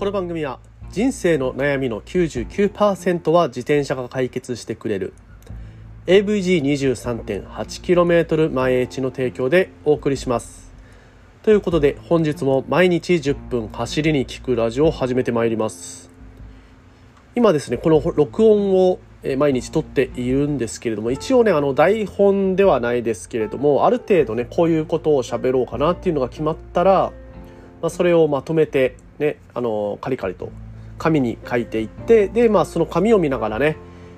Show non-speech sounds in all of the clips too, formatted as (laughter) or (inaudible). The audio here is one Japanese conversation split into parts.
この番組は人生の悩みの99%は自転車が解決してくれる。AVG23.8km 前地の提供でお送りします。ということで本日も毎日10分走りに聞くラジオを始めてまいります。今ですねこの録音を毎日撮っているんですけれども一応ねあの台本ではないですけれどもある程度ねこういうことを喋ろうかなっていうのが決まったら、まあ、それをまとめてねあのカリカリと紙に書いていってでまあその紙を見ながらね、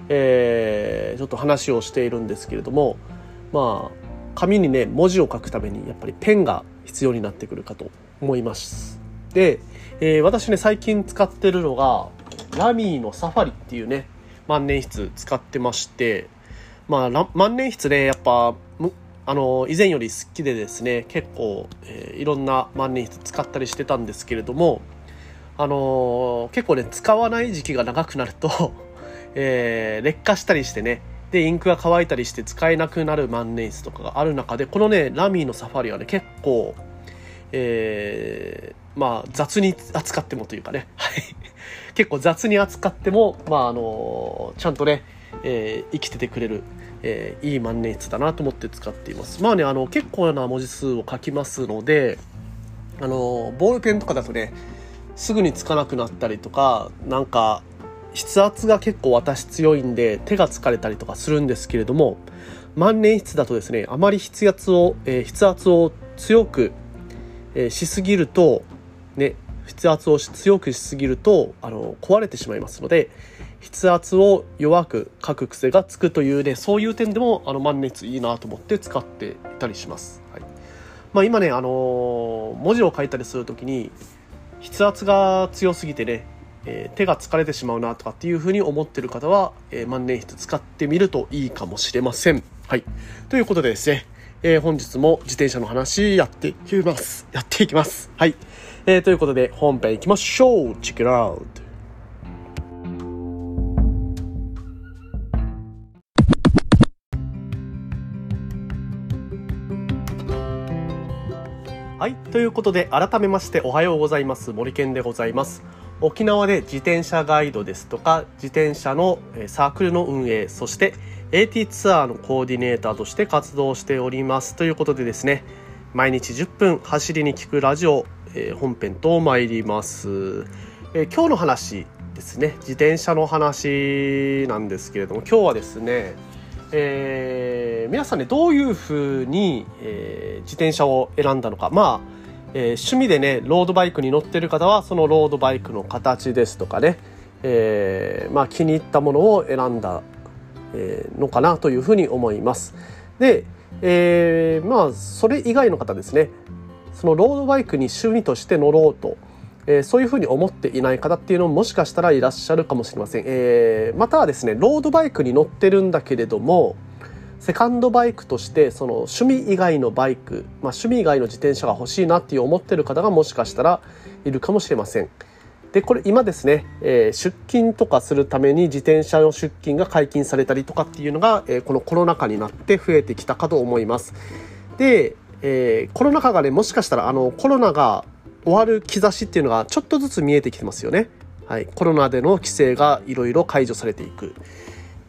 えー、ちょっと話をしているんですけれどもまあ紙にね文字を書くためにやっぱりペンが必要になってくるかと思います。で、えー、私ね最近使ってるのがラミーのサファリっていうね万年筆使ってましてまあ万年筆ねやっぱあの以前より好きでですね結構、えー、いろんな万年筆使ったりしてたんですけれどもあのー、結構ね使わない時期が長くなると (laughs) えー、劣化したりしてねでインクが乾いたりして使えなくなる万年筆とかがある中でこのねラミーのサファリはね結構えー、まあ雑に扱ってもというかね、(laughs) 結構雑に扱っても、まああのちゃんとね、え、生きててくれる、えー、いい万年筆だなと思って使っています。まあね、あの結構な文字数を書きますので、あのボールペンとかだとね、すぐにつかなくなったりとか、なんか筆圧が結構私強いんで手が疲れたりとかするんですけれども万年筆だとですねあまり筆圧を、えー、筆圧を強く、えー、しすぎるとね筆圧を強くしすぎるとあの壊れてしまいますので筆圧を弱く書く癖がつくというねそういう点でもあの万年筆いいなと思って使っていたりします、はいまあ、今ね、あの文字を書いたりする時に筆圧が強すぎてね、えー、手が疲れてしまうなとかっていうふうに思ってる方は、えー、万年筆使ってみるといいかもしれません。はい。ということでですね、え、本日も自転車の話やっていきます。やっていきます。はい。えー、ということで本編いきましょう Check it out! はい。ということで、改めましておはようございます。森健でございます。沖縄で自転車ガイドですとか、自転車のサークルの運営、そして AT ツアーのコーディネーターとして活動しております。ということでですね、毎日10分走りに聞くラジオ、えー、本編と参ります、えー、今日の話ですね自転車の話なんですけれども今日はですね、えー、皆さんねどういうふうに、え自転車を選んだのかまあ、え趣味でねロードバイクに乗ってる方はそのロードバイクの形ですとかね、えまあ、気に入ったものを選んだ、えのかなというふうに思いますで、えまあそれ以外の方ですねそのロードバイクに趣味として乗ろうと、えー、そういうふうに思っていない方っていうのももしかしたらいらっしゃるかもしれません。えー、またはですね、ロードバイクに乗ってるんだけれども、セカンドバイクとしてその趣味以外のバイク、まあ、趣味以外の自転車が欲しいなっていう思ってる方がもしかしたらいるかもしれません。でこれ今ですね、えー、出勤とかするために自転車の出勤が解禁されたりとかっていうのが、えー、このコロナ禍になって増えてきたかと思います。で、えー、コロナ禍がね、もしかしたらあのコロナが終わる兆しっていうのがちょっとずつ見えてきてますよね。はい、コロナでの規制がいろいろ解除されていく。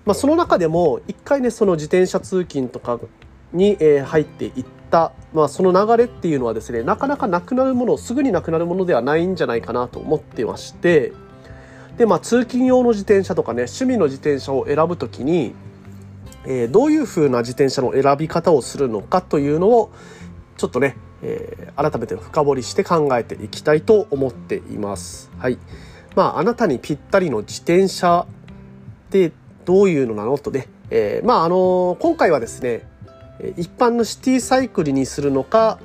まあ、その中でも一回ねその自転車通勤とかに、え、入っていった、まあ、その流れっていうのはですねなかなかなくなるものすぐになくなるものではないんじゃないかなと思ってましてで、まあ、通勤用の自転車とかね趣味の自転車を選ぶ時に、えー、どういう風な自転車の選び方をするのかというのをちょっとね、えー、改めて深掘りして考えていきたいと思っています。はい。まあ、あなたにぴったりの自転車ってどういうのなの？とね、えー、まあ、あの、今回はですね、一般のシティサイクルにするのか、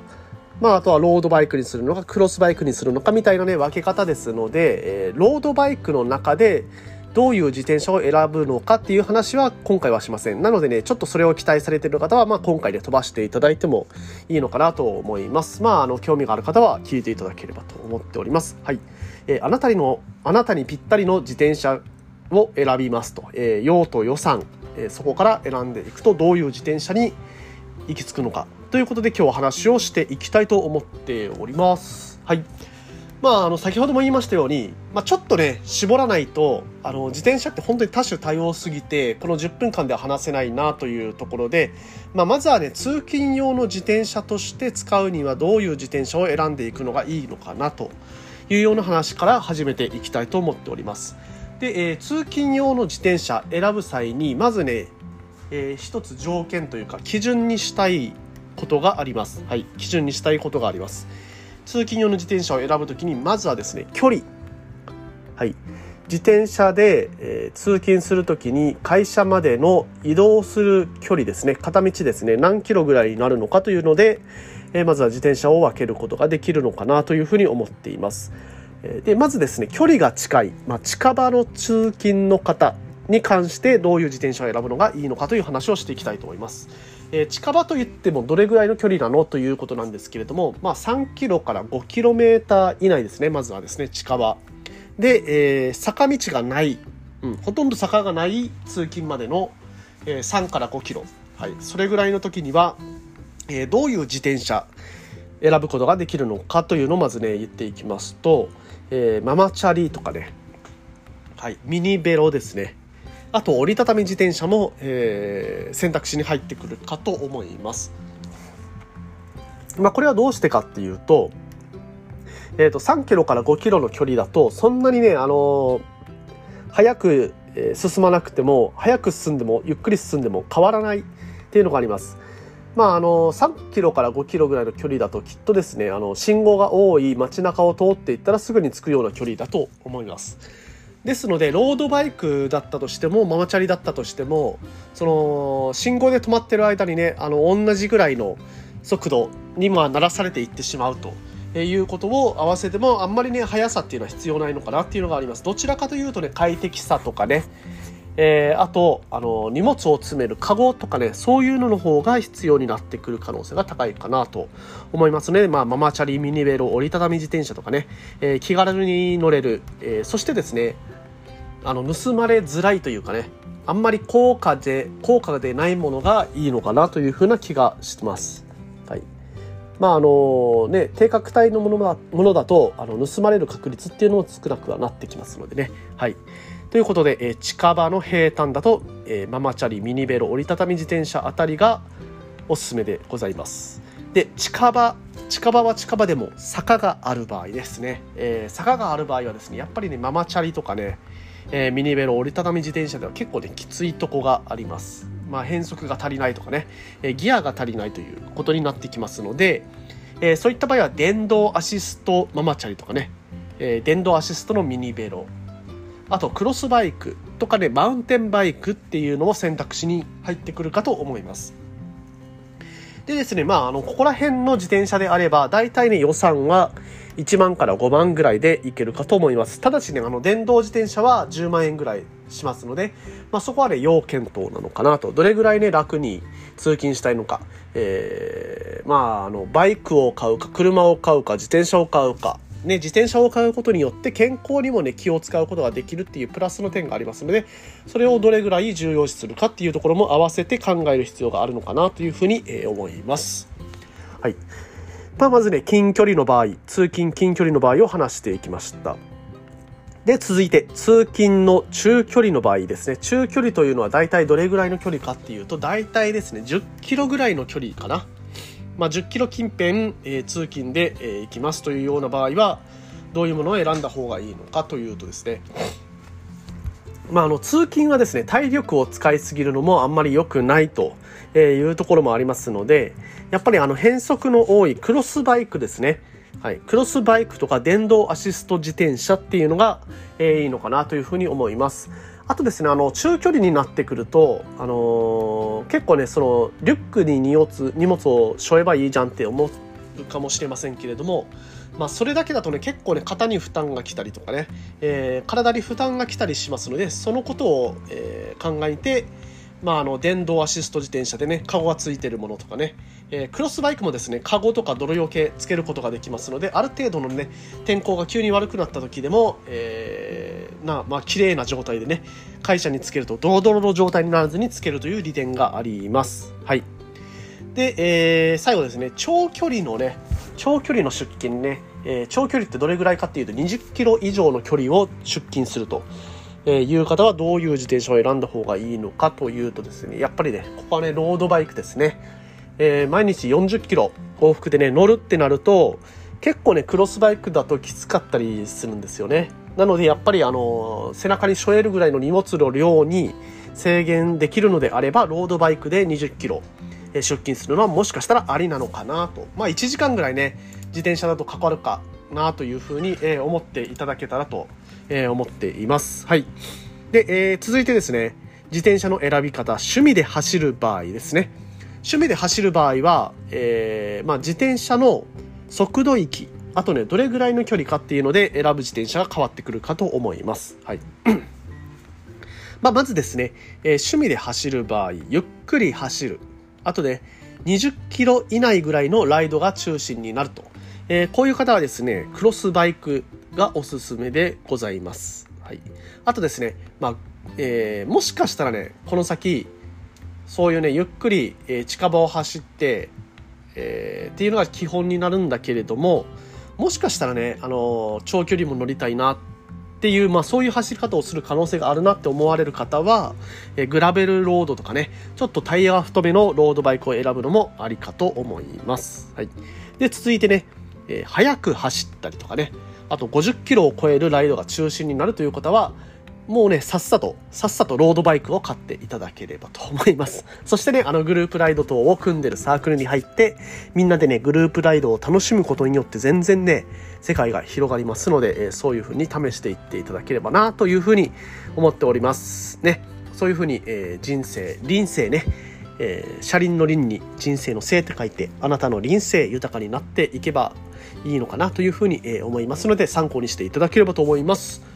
まあ、あとはロードバイクにするのか、クロスバイクにするのかみたいなね、分け方ですので、えー、ロードバイクの中で、どういう自転車を選ぶのかっていう話は今回はしません。なのでね、ちょっとそれを期待されている方は、まあ、今回で飛ばしていただいてもいいのかなと思います。まあ、あの、興味がある方は聞いていただければと思っております。はい。えー、あなたの、あなたにぴったりの自転車を選びますと。えー、用途予算、えー、そこから選んでいくと、どういう自転車に行き着くのか。ということで今日は話をしていきたいと思っております。はい。まあ、あの先ほども言いましたように、まあ、ちょっとね絞らないとあの自転車って本当に多種多様すぎてこの10分間では話せないなというところで、まあ、まずはね通勤用の自転車として使うにはどういう自転車を選んでいくのがいいのかなというような話から始めていきたいと思っております。で、えー、通勤用の自転車選ぶ際にまずね、えー、一つ条件というか基準にしたいことがあります。はい、基準にしたいことがあります。通勤用の自転車を選ぶときにまずはですね距離はい自転車で、えー、通勤するときに会社までの移動する距離ですね片道ですね何キロぐらいになるのかというので、えー、まずは自転車を分けることができるのかなというふうに思っていますでまずですね距離が近い、まあ、近場の通勤の方に関してどういう自転車を選ぶのがいいのかという話をしていきたいと思います。えー、近場といってもどれぐらいの距離なのということなんですけれども、まあ、3キロから5キロメーター以内ですねまずはですね近場。で、えー、坂道がない、うん、ほとんど坂がない通勤までの、えー、3から5キロ、はい、それぐらいの時には、え、どういう自転車選ぶことができるのかというのをまずね言っていきますと、えー、ママチャリとかね、はい、ミニベロですねあと折りたたみ自転車も、えー、選択肢に入ってくるかと思います。まあ、これはどうしてかっていうと,、えー、と3キロから5キロの距離だとそんなにね、あのー、早く進まなくても早く進んでもゆっくり進んでも変わらないっていうのがあります。まあ、あの3キロから5キロぐらいの距離だときっとですねあの信号が多い街中を通っていったらすぐに着くような距離だと思います。ですのでロードバイクだったとしてもママチャリだったとしてもその信号で止まってる間にねあの同じぐらいの速度にも鳴らされていってしまうと。いうことを合わせてもあんまりね速さっていうのは必要ないのかなっていうのがありますどちらかというとね快適さとかねえー、あとあの荷物を詰めるカゴとかねそういうのの方が必要になってくる可能性が高いかなと思いますね、まあ、ママチャリミニベロ折りたたみ自転車とかね、えー、気軽に乗れる、えー、そしてですねあの盗まれづらいというかねあんまり高価で高価でないものがいいのかなというふうな気がしてます。はい。まああのね低価格帯のものだものだとあの盗まれる確率っていうのも少なくはなってきますのでね。はい。ということで、えー、近場の平坦だと、えー、ママチャリミニベロ折りたたみ自転車あたりがおすすめでございます。で近場近場は近場でも坂がある場合ですね、えー、坂がある場合はですねやっぱりねママチャリとかねえー、ミニベロ折りたたみ自転車では結構ねきついとこがあります。まあ、変速が足りないとかね、えー、ギアが足りないということになってきますので、えー、そういった場合は電動アシストママチャリとかね、えー、電動アシストのミニベロあとクロスバイクとかねマウンテンバイクっていうのも選択肢に入ってくるかと思います。でですね、まあ、あの、ここら辺の自転車であれば、大体ね、予算は1万から5万ぐらいでいけるかと思います。ただしね、あの、電動自転車は10万円ぐらいしますので、まあ、そこはね、要検討なのかなと。どれぐらいね、楽に通勤したいのか。えー、まあ、あの、バイクを買うか、車を買うか、自転車を買うか、ね、自転車を買うことによって健康にもね気を使うことができるっていうプラスの点がありますのでそれをどれぐらい重要視するかっていうところも合わせて考える必要があるのかなというふうに、え思います。はいまあ、まずね近距離の場合通勤近距離の場合を話していきました。で続いて通勤の中距離の場合ですね中距離というのは大体どれぐらいの距離かっていうと大体ですね10キロぐらいの距離かなまあ、10キロ近辺、えー、通勤で、えー、行きますというような場合はどういうものを選んだ方がいいのかというとですね。まあ、あの通勤はですね体力を使いすぎるのもあんまり良くないというところもありますのでやっぱりあの変速の多いクロスバイクですね。はい、クロスバイクとか電動アシスト自転車っていうのが、えー、いいのかなというふうに思います。あとですね、あの、中距離になってくると、あのー、結構ね、その、リュックに荷物、荷物を背負えばいいじゃんって思うかもしれませんけれども、まあ、それだけだとね、結構ね、肩に負担が来たりとかね、えー、体に負担が来たりしますので、そのことを、えー、考えて、まあ、あの電動アシスト自転車でねカゴがついてるものとかね、え、クロスバイクもですねカゴとか泥よけつけることができますのである程度のね天候が急に悪くなった時でも、えー、なまあ綺麗な状態でね会社につけるとドロドロの状態にならずにつけるという利点がありますはいで、えー、最後ですね長距離のね長距離の出勤ね、えー、長距離ってどれぐらいかっていうと20キロ以上の距離を出勤すると。えいう方はどういう自転車を選んだ方がいいのかというとですね、やっぱりね、ここはね、ロードバイクですね。えー、毎日40キロ往復でね、乗るってなると、結構ね、クロスバイクだときつかったりするんですよね。なので、やっぱりあの、背中に背負えるぐらいの荷物の量に制限できるのであれば、ロードバイクで20キロ出勤するのはもしかしたらありなのかなと。まあ、1時間ぐらいね、自転車だとかかるかなというふうに、え思っていただけたらと、え思っています。はい。で、えー、続いてですね、自転車の選び方、趣味で走る場合ですね。趣味で走る場合は、えー、まあ、自転車の速度域、あとね、どれぐらいの距離かっていうので選ぶ自転車が変わってくるかと思います。はい。(clears throat) まあ、まずですね、えー、趣味で走る場合、ゆっくり走る。あとで、20キロ以内ぐらいのライドが中心になると。えー、こういう方はですね、クロスバイクがおすすめでございます。はい。あとですね、まあ、えー、もしかしたらね、この先、そういうね、ゆっくり、え、近場を走って、えー、っていうのが基本になるんだけれども、もしかしたらね、あの長距離も乗りたいなっていう、まあそういう走り方をする可能性があるなって思われる方は、えグラベルロードとかね、ちょっとタイヤが太めのロードバイクを選ぶのもありかと思います。はい。で、続いてね、えー、速く走ったりとかね、あと50キロを超えるライドが中心になるという方は、もうね、さっさと、さっさとロードバイクを買っていただければと思います。(laughs) そしてね、あのグループライド等を組んでるサークルに入って、みんなでね、グループライドを楽しむことによって全然ね、世界が広がりますので、えー、そういう風に試していっていただければな、という風に思っております。ね。そういう風に、えー、人生、臨生ね、えー、車輪の輪に人生の生って書いて、あなたの臨生豊かになっていけばいいのかなというふうに、え思いますので参考にしていただければと思います。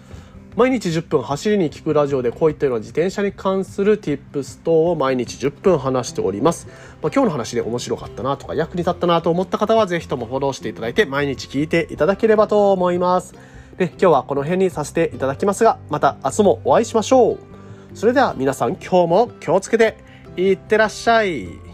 毎日10分走りに聞くラジオでこういったような自転車に関する tips 等を毎日10分話しております。まあ、今日の話で面白かったなとか役に立ったなと思った方はぜひともフォローしていただいて毎日聞いていただければと思います。で今日はこの辺にさせていただきますがまた明日もお会いしましょう。それでは皆さん今日も気をつけていってらっしゃい。